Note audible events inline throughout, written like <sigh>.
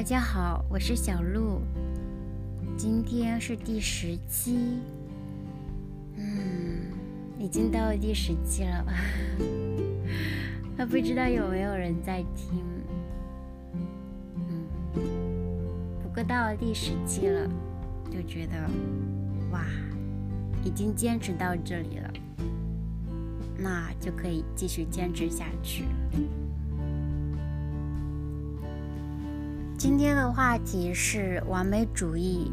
大家好，我是小鹿，今天是第十期，嗯，已经到了第十期了，还 <laughs> 不知道有没有人在听，嗯，不过到了第十期了，就觉得哇，已经坚持到这里了，那就可以继续坚持下去。今天的话题是完美主义。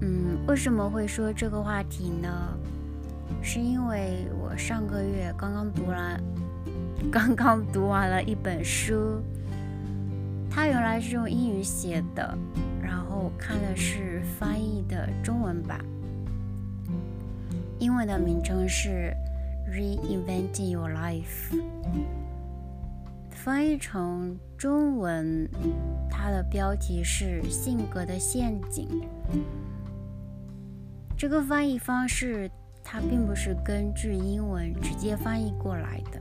嗯，为什么会说这个话题呢？是因为我上个月刚刚读完，刚刚读完了一本书，它原来是用英语写的，然后看的是翻译的中文版，英文的名称是《Reinventing Your Life》。翻译成中文，它的标题是《性格的陷阱》。这个翻译方式，它并不是根据英文直接翻译过来的。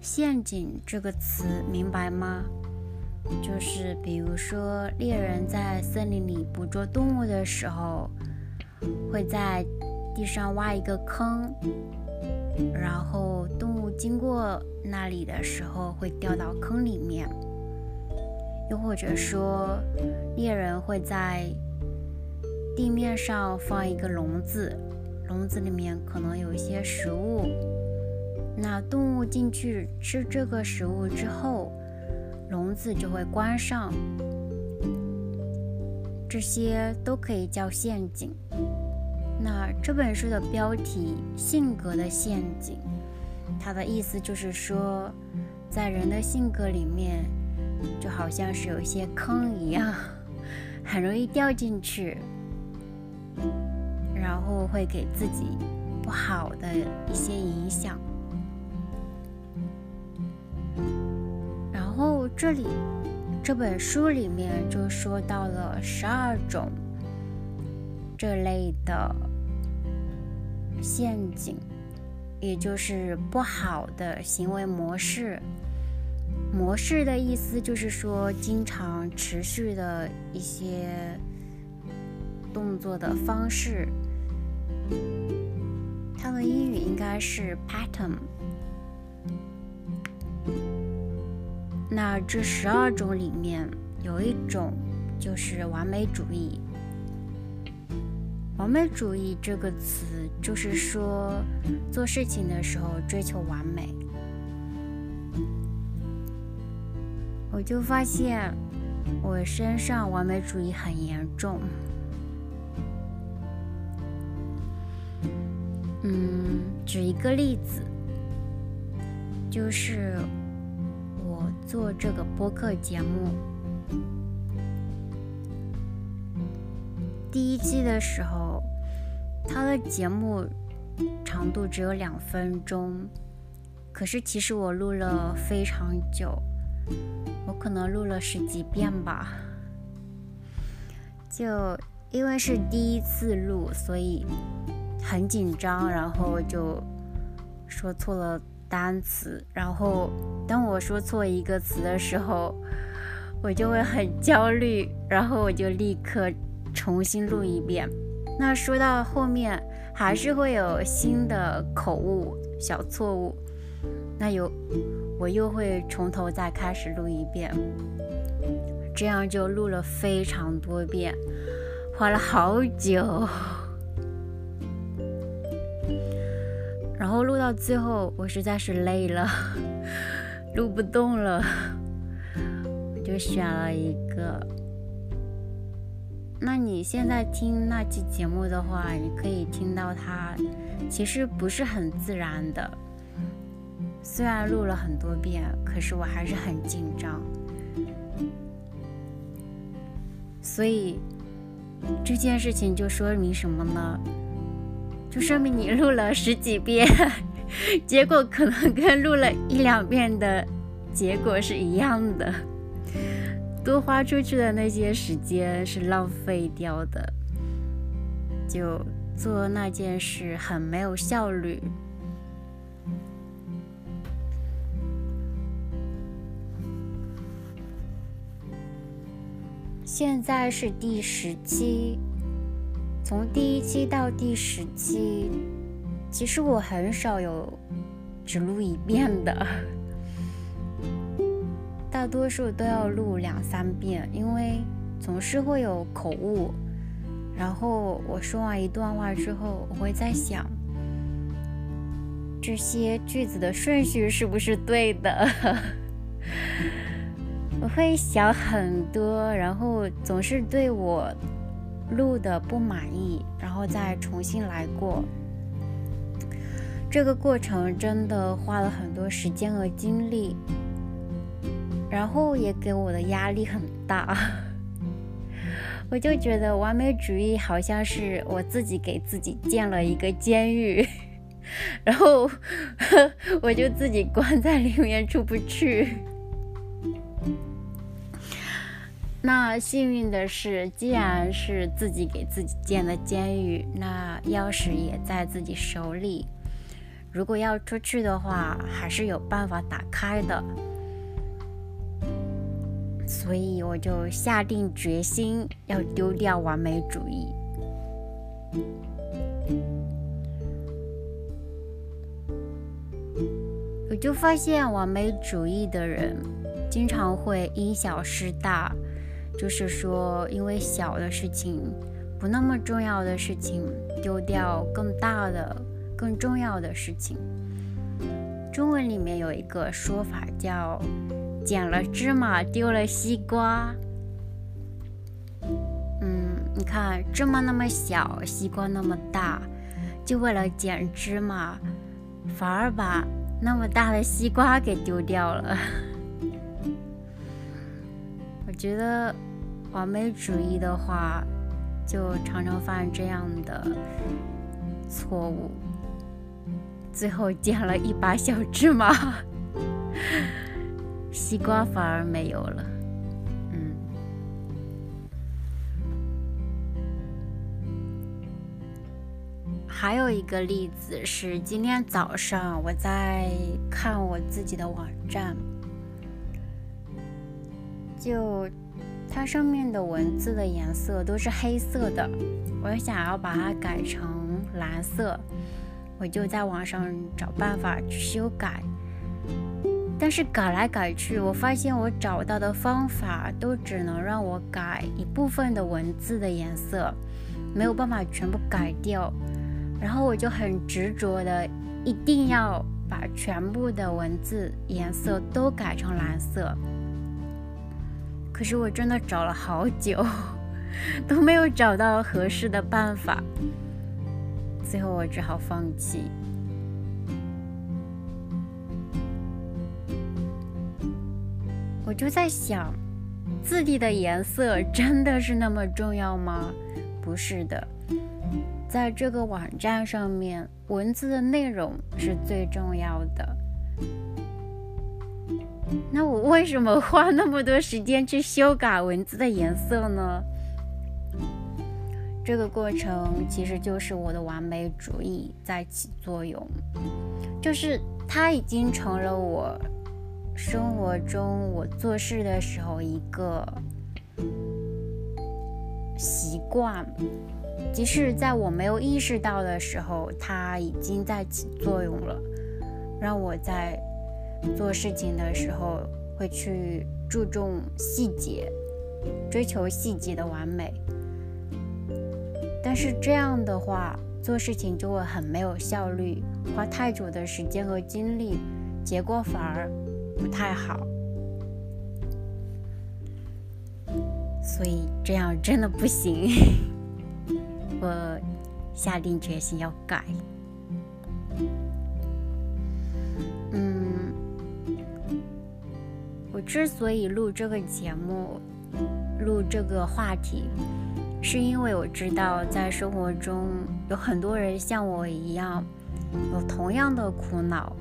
陷阱这个词明白吗？就是比如说，猎人在森林里捕捉动物的时候，会在地上挖一个坑。然后动经过那里的时候会掉到坑里面，又或者说猎人会在地面上放一个笼子，笼子里面可能有一些食物，那动物进去吃这个食物之后，笼子就会关上，这些都可以叫陷阱。那这本书的标题《性格的陷阱》，它的意思就是说，在人的性格里面，就好像是有一些坑一样，很容易掉进去，然后会给自己不好的一些影响。然后这里这本书里面就说到了十二种。这类的陷阱，也就是不好的行为模式。模式的意思就是说，经常持续的一些动作的方式。它的英语应该是 pattern。那这十二种里面有一种就是完美主义。完美主义这个词，就是说做事情的时候追求完美。我就发现我身上完美主义很严重。嗯，举一个例子，就是我做这个播客节目。第一期的时候，他的节目长度只有两分钟，可是其实我录了非常久，我可能录了十几遍吧。就因为是第一次录，所以很紧张，然后就说错了单词，然后当我说错一个词的时候，我就会很焦虑，然后我就立刻。重新录一遍，那说到后面还是会有新的口误、小错误，那有我又会从头再开始录一遍，这样就录了非常多遍，花了好久，然后录到最后我实在是累了，录不动了，我就选了一个。那你现在听那期节目的话，你可以听到它其实不是很自然的。虽然录了很多遍，可是我还是很紧张。所以这件事情就说明什么呢？就说明你录了十几遍，<laughs> 结果可能跟录了一两遍的结果是一样的。多花出去的那些时间是浪费掉的。就做那件事很没有效率。现在是第十期从第一期到第十期其实我很少有只录一遍的。大多数都要录两三遍，因为总是会有口误。然后我说完一段话之后，我会在想，这些句子的顺序是不是对的？<laughs> 我会想很多，然后总是对我录的不满意，然后再重新来过。这个过程真的花了很多时间和精力，然后也给我的压力很大。<laughs> 我就觉得完美主义好像是我自己给自己建了一个监狱，<laughs> 然后 <laughs> 我就自己关在里面出不去。那幸运的是，既然是自己给自己建的监狱，那钥匙也在自己手里。如果要出去的话，还是有办法打开的。所以我就下定决心要丢掉完美主义。我就发现完美主义的人经常会因小失大，就是说因为小的事情、不那么重要的事情丢掉更大的、更重要的事情。中文里面有一个说法叫。捡了芝麻丢了西瓜。嗯，你看芝麻那么小，西瓜那么大，就为了捡芝麻，反而把那么大的西瓜给丢掉了。<laughs> 我觉得完美主义的话，就常常犯这样的错误，最后捡了一把小芝麻。西瓜反而没有了，嗯。还有一个例子是，今天早上我在看我自己的网站，就它上面的文字的颜色都是黑色的，我想要把它改成蓝色，我就在网上找办法去修改。但是改来改去，我发现我找到的方法都只能让我改一部分的文字的颜色，没有办法全部改掉。然后我就很执着的一定要把全部的文字颜色都改成蓝色。可是我真的找了好久，<laughs> 都没有找到合适的办法，最后我只好放弃。就在想，字体的颜色 <laughs> 真的是那么重要吗？不是的，在这个网站上面，文字的内容是最重要的。那我为什么花那么多时间去修改文字的颜色呢？这个过程其实就是我的完美主义在起作用，就是它已经成了我。生活中，我做事的时候一个习惯，即使在我没有意识到的时候，它已经在起作用了，让我在做事情的时候会去注重细节，追求细节的完美。但是这样的话，做事情就会很没有效率，花太久的时间和精力，结果反而。不太好，所以这样真的不行。<laughs> 我下定决心要改。嗯，我之所以录这个节目，录这个话题，是因为我知道在生活中有很多人像我一样，有同样的苦恼。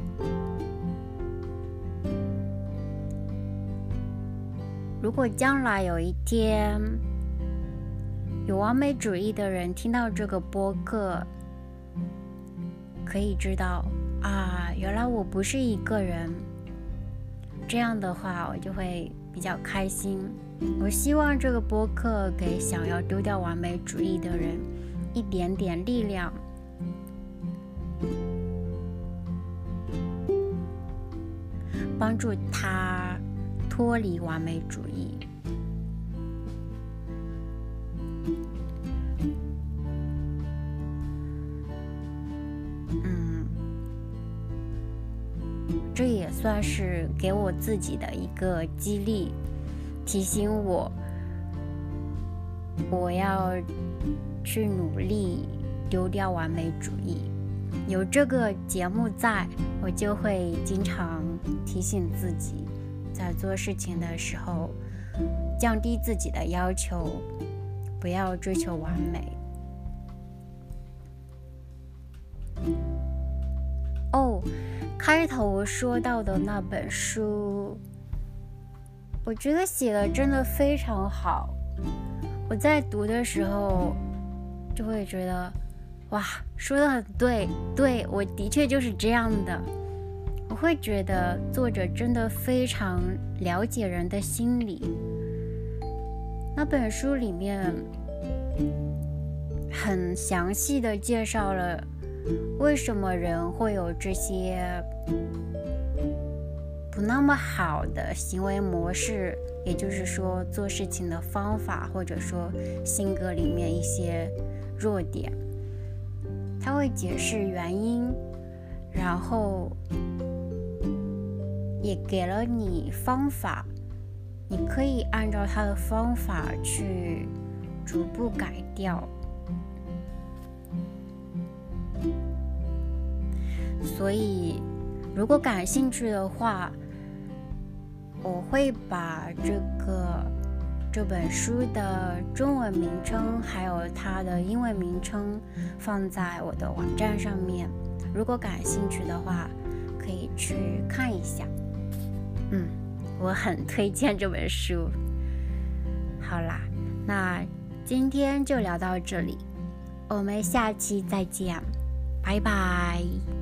如果将来有一天有完美主义的人听到这个播客，可以知道啊，原来我不是一个人。这样的话，我就会比较开心。我希望这个播客给想要丢掉完美主义的人一点点力量，帮助他脱离完美主义。嗯，这也算是给我自己的一个激励。提醒我，我要去努力丢掉完美主义。有这个节目在，我就会经常提醒自己，在做事情的时候降低自己的要求，不要追求完美。哦，开头说到的那本书。我觉得写的真的非常好，我在读的时候就会觉得，哇，说的很对，对我的确就是这样的。会觉得作者真的非常了解人的心理。那本书里面很详细的介绍了为什么人会有这些。不那么好的行为模式，也就是说做事情的方法，或者说性格里面一些弱点，他会解释原因，然后也给了你方法，你可以按照他的方法去逐步改掉。所以，如果感兴趣的话，我会把这个这本书的中文名称还有它的英文名称放在我的网站上面，如果感兴趣的话，可以去看一下。嗯，我很推荐这本书。好啦，那今天就聊到这里，我们下期再见，拜拜。